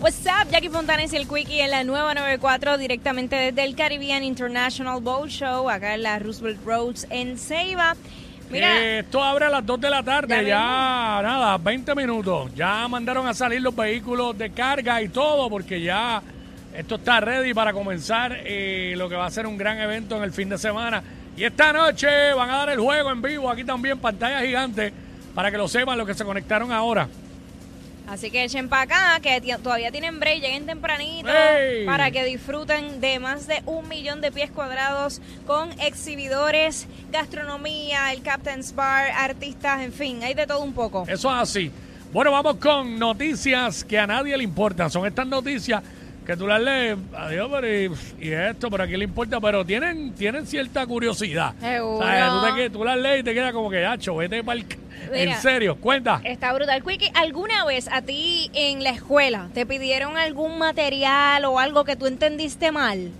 What's up, Jackie Fontanes y el Quickie en la nueva 94 directamente desde el Caribbean International Boat Show, acá en la Roosevelt Roads en Ceiba. Mira, Eh, esto abre a las 2 de la tarde, Ya ya, nada, 20 minutos. Ya mandaron a salir los vehículos de carga y todo, porque ya esto está ready para comenzar eh, lo que va a ser un gran evento en el fin de semana. Y esta noche van a dar el juego en vivo, aquí también, pantalla gigante, para que lo sepan los que se conectaron ahora. Así que echen para acá, que todavía tienen break, lleguen tempranito para que disfruten de más de un millón de pies cuadrados con exhibidores, gastronomía, el Captain's Bar, artistas, en fin, hay de todo un poco. Eso es así. Bueno, vamos con noticias que a nadie le importan. Son estas noticias que tú las lees, adiós, pero y, y esto, pero a quién le importa, pero tienen, tienen cierta curiosidad. Seguro. Tú, te que- tú las lees y te queda como que, hacho, vete para En Mira. serio, cuenta. Está brutal. Quickie, ¿alguna vez a ti en la escuela te pidieron algún material o algo que tú entendiste mal?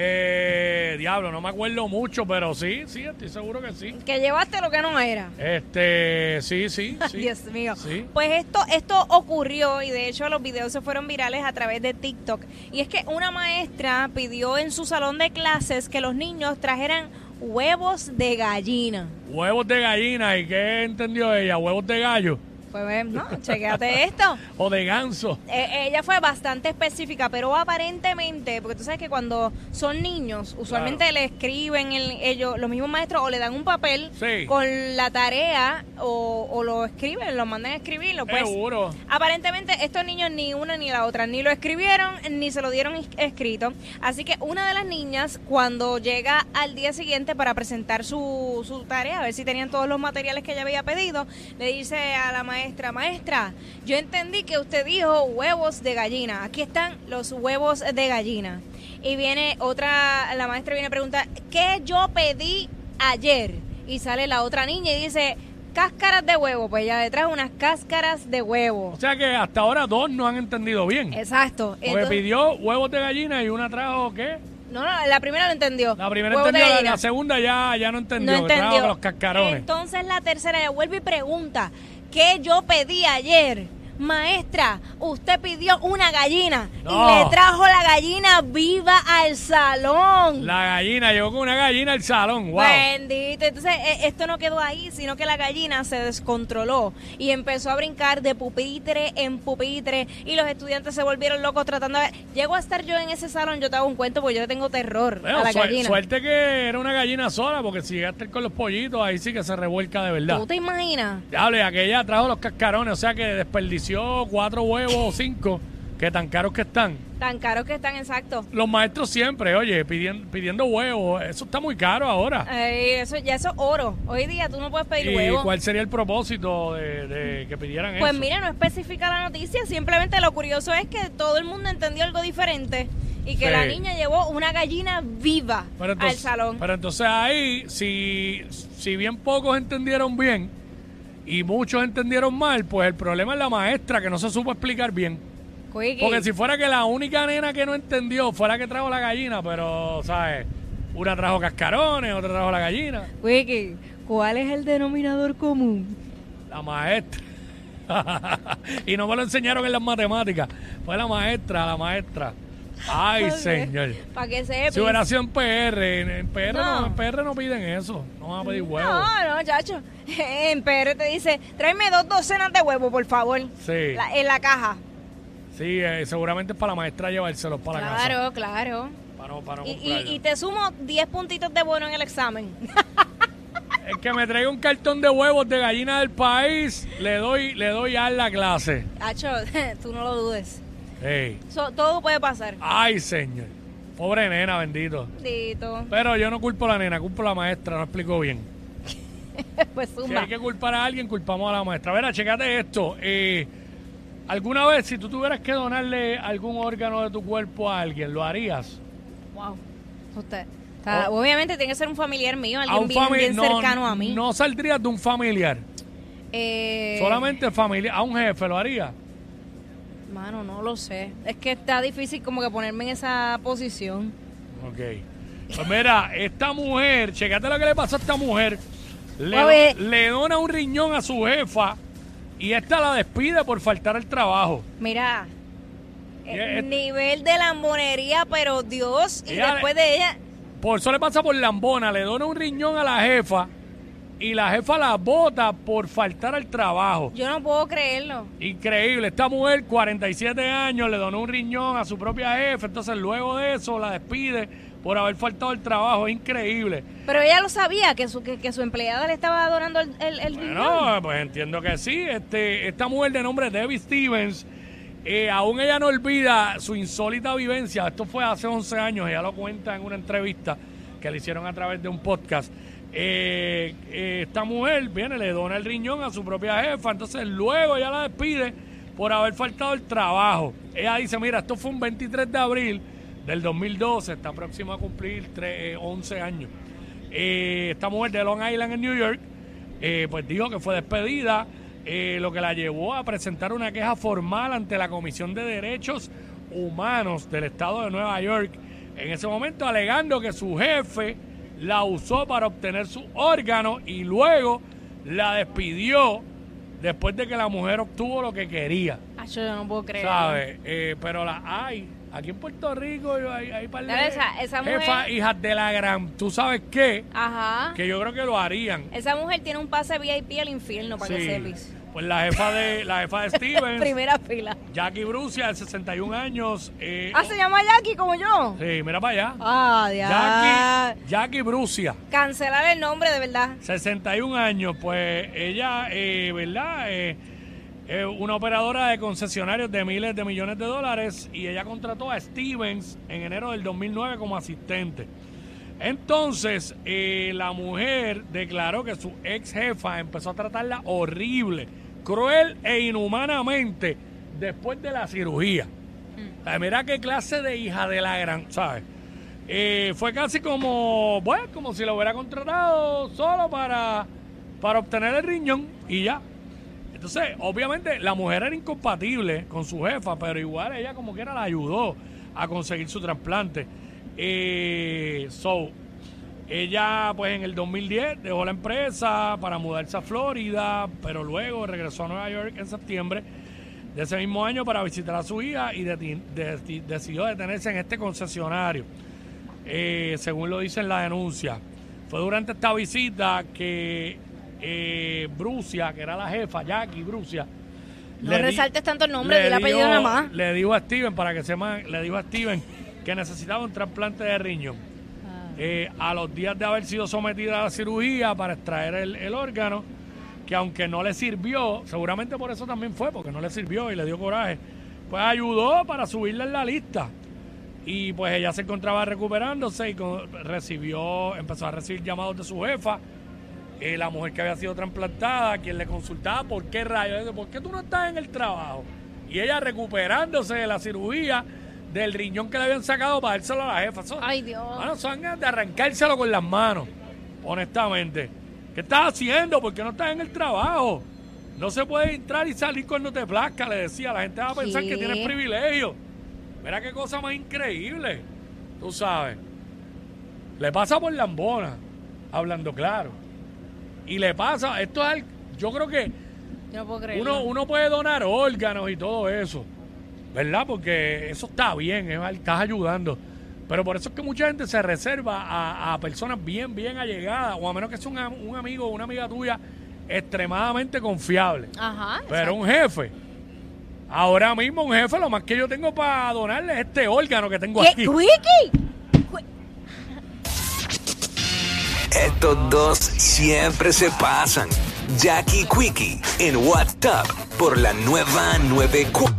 Eh, diablo, no me acuerdo mucho, pero sí, sí, estoy seguro que sí. Que llevaste lo que no era. Este, sí, sí, sí. Dios mío. Sí. Pues esto, esto ocurrió y de hecho los videos se fueron virales a través de TikTok. Y es que una maestra pidió en su salón de clases que los niños trajeran huevos de gallina. Huevos de gallina, ¿y qué entendió ella? ¿Huevos de gallo? Pues no, chequéate esto. ¿O de ganso? Eh, ella fue bastante específica, pero aparentemente, porque tú sabes que cuando son niños, usualmente le escriben el- ellos, los mismos maestros, o le dan un papel Sí. con la tarea, o, o lo escriben, lo mandan a escribirlo. Pues, Seguro. Aparentemente estos niños ni una ni la otra ni lo escribieron ni se lo dieron es- escrito. Así que una de las niñas cuando llega al día siguiente para presentar su, su tarea, a ver si tenían todos los materiales que ella había pedido, le dice a la maestra, maestra, yo entendí que usted dijo huevos de gallina. Aquí están los huevos de gallina. Y viene otra, la maestra viene a preguntar, ¿qué yo pedí ayer? Y sale la otra niña y dice, cáscaras de huevo. Pues ella le trae unas cáscaras de huevo. O sea que hasta ahora dos no han entendido bien. Exacto. Porque Entonces- pidió huevos de gallina y una trajo, ¿qué? no, no, la primera lo entendió. La primera Huevos entendió, la, segunda ya, ya no entendió. no trajo entendió. los cascarones. Entonces la tercera ella vuelve y pregunta, ¿qué yo pedí ayer? Maestra, usted pidió una gallina No. y le trajo la gallina viva al salón. La gallina, llegó con una gallina al salón, wow. Bendito. Entonces, eh, esto no quedó ahí, sino que la gallina se descontroló y empezó a brincar de pupitre en pupitre y los estudiantes se volvieron locos tratando de. Llego a estar yo en ese salón, yo te hago un cuento porque yo le tengo terror Bueno, a la gallina. suerte que era una gallina sola, porque si llegaste con los pollitos, ahí sí que se revuelca de verdad. ¿Tú te imaginas? Diable, aquella trajo los cascarones, o sea que desperdició cuatro huevos o cinco, que tan caros que están. Tan caros que están exactos. Los maestros siempre, oye, pidiendo, pidiendo huevos, eso está muy caro ahora. Eso, ya eso es oro. Hoy día tú no puedes pedir ¿Y huevo. cuál sería el propósito de, de que pidieran Pues eso? mira, no especifica la noticia, simplemente lo curioso es que todo el mundo entendió algo diferente y que Sí. la niña llevó una gallina viva entonces, al salón. Pero entonces ahí, si, si bien pocos entendieron bien y muchos entendieron mal, pues el problema es la maestra que no se supo explicar bien. Porque si fuera que la única nena que no entendió fuera que trajo la gallina, pero, ¿sabes? Una trajo cascarones, otra trajo la gallina. Wiki, ¿cuál es el denominador común? La maestra. y no me lo enseñaron en las matemáticas. Fue la maestra, la maestra. Ay, señor. Para que sepas. Si hubiera sido en PR, en, en PR no. No. en PR no piden eso. No van a pedir huevos. No, no, chacho. En PR te dice, tráeme dos docenas de huevos, por favor. Sí. La- en la caja. Sí, eh, seguramente es para la maestra llevárselos para la casa. Claro, claro. Para no, para no Y, comprarlo. y- y te sumo 10 puntitos de bono en el examen. El que me traiga un cartón de huevos de gallina del país, le doy, le doy a la clase. Hacho, tú no lo dudes. Ey. So- todo puede pasar. Ay, señor. Pobre nena, bendito. Dito. Pero yo no culpo a la nena, culpo a la maestra, no explico bien. Pues Si zumba. hay que culpar a alguien, culpamos a la maestra. Verá, checate esto. Eh, ¿Alguna vez, si tú tuvieras que donarle algún órgano de tu cuerpo a alguien, lo harías? Wow. Usted. está- Obviamente tiene que ser un familiar mío, alguien un bien, fami- bien no, cercano a mí. No saldrías de un familiar. Eh, Solamente familiar. A un jefe lo haría. Mano, no lo sé. Es que está difícil como que ponerme en esa posición. Ok. Pues mira, esta mujer, checate lo que le pasó a esta mujer. Le, le dona un riñón a su jefa y esta la despide por faltar al trabajo. Mira, Eh, nivel de lambonería, pero Dios, y después de ella, Por eso le pasa por lambona, le dona un riñón a la jefa y la jefa la bota por faltar al trabajo. yo no puedo creerlo. Increíble, esta mujer, 47 años, le donó un riñón a su propia jefa, entonces luego de eso la despide por haber faltado al trabajo, es increíble. Pero ella lo sabía, que su, que, que su empleada le estaba donando el, el, el riñón. Bueno, pues entiendo que sí. Este, esta mujer de nombre Debbie Stevens, eh, aún ella no olvida su insólita vivencia. Esto fue hace 11 años, ella lo cuenta en una entrevista que le hicieron a través de un podcast. Eh, eh, esta mujer viene, le dona el riñón a su propia jefa, entonces luego ella la despide por haber faltado el trabajo. Ella dice, mira, esto fue un 23 de abril del 2012, está próxima a cumplir tre- eh, 11 años. Eh, esta mujer de Long Island en New York, pues dijo que fue despedida, lo que la llevó a presentar una queja formal ante la Comisión de Derechos Humanos del Estado de Nueva York, en ese momento alegando que su jefe la usó para obtener su órgano y luego la despidió después de que la mujer obtuvo lo que quería. Ay, yo no puedo creerlo. ¿Sabes? Eh, pero la hay. Aquí en Puerto Rico hay, hay par de esa- esa jefas, mujer- hijas de la gran... ¿Tú sabes qué? Ajá. Que yo creo que lo harían. Esa mujer tiene un pase VIP al infierno para que Sí. sepas. Pues la jefa de la jefa de Stevens, Primera fila. Jackie Brucia, de 61 años. Eh, Ah, se llama Jackie como yo. Sí, mira para allá. Ah, ya. Jackie, Jackie Brucia, Cancelar el nombre, de verdad. 61 años. Pues ella, eh, ¿verdad? Eh, una operadora de concesionarios de miles de millones de dólares y ella contrató a Stevens en enero del 2009 como asistente. Entonces, eh, la mujer declaró que su ex jefa empezó a tratarla horrible, cruel e inhumanamente después de la cirugía. O sea, mira qué clase de hija de la gran, ¿sabes? Eh, fue casi como, bueno, como si lo hubiera contratado solo para, para obtener el riñón y ya. Entonces, obviamente, la mujer era incompatible con su jefa, pero igual ella como quiera la ayudó a conseguir su trasplante. Eh, so, ella, pues en el 2010 dejó la empresa para mudarse a Florida, pero luego regresó a Nueva York en septiembre de ese mismo año para visitar a su hija y de- decidió detenerse en este concesionario, eh, según lo dice en la denuncia. Fue durante esta visita que eh, Brucia, que era la jefa, Jackie Brucia, No le di- resaltes tanto el nombre, le di el apellido nada más. Le dijo a Steven, para que sepan, le dijo a Steven que necesitaba un trasplante de riñón. Ah. Eh, a los días de haber sido sometida a la cirugía para extraer el, el órgano, que aunque no le sirvió, seguramente por eso también fue, porque no le sirvió y le dio coraje, pues ayudó para subirla en la lista. Y pues ella se encontraba recuperándose y con- recibió, empezó a recibir llamados de su jefa, eh, la mujer que había sido trasplantada, quien le consultaba por qué rayos, por qué tú no estás en el trabajo. Y ella recuperándose de la cirugía del riñón que le habían sacado para dárselo a la jefa. Eso- Ay, Dios. Bueno, son ganas de arrancárselo con las manos, honestamente. ¿Qué estás haciendo? ¿Por qué no estás en el trabajo? No se puede entrar y salir cuando te plazca, le decía. La gente va a pensar ¿Qué? que tienes privilegio. Mira qué cosa más increíble. Tú sabes. Le pasa por lambona, hablando claro. Y le pasa, esto es, al- yo creo que Yo no puedo uno, uno puede donar órganos y todo eso, ¿verdad? Porque eso está bien, es- estás ayudando. Pero por eso es que mucha gente se reserva a, a personas bien, bien allegadas, o a menos que sea un, un amigo o una amiga tuya extremadamente confiable. Ajá. Pero un jefe, ahora mismo un jefe, lo más que yo tengo para donarle es este órgano que tengo ¿Qué? aquí. ¿Quickie? Estos dos siempre se pasan. Jackie Quickie en WhatsApp por la nueva 94.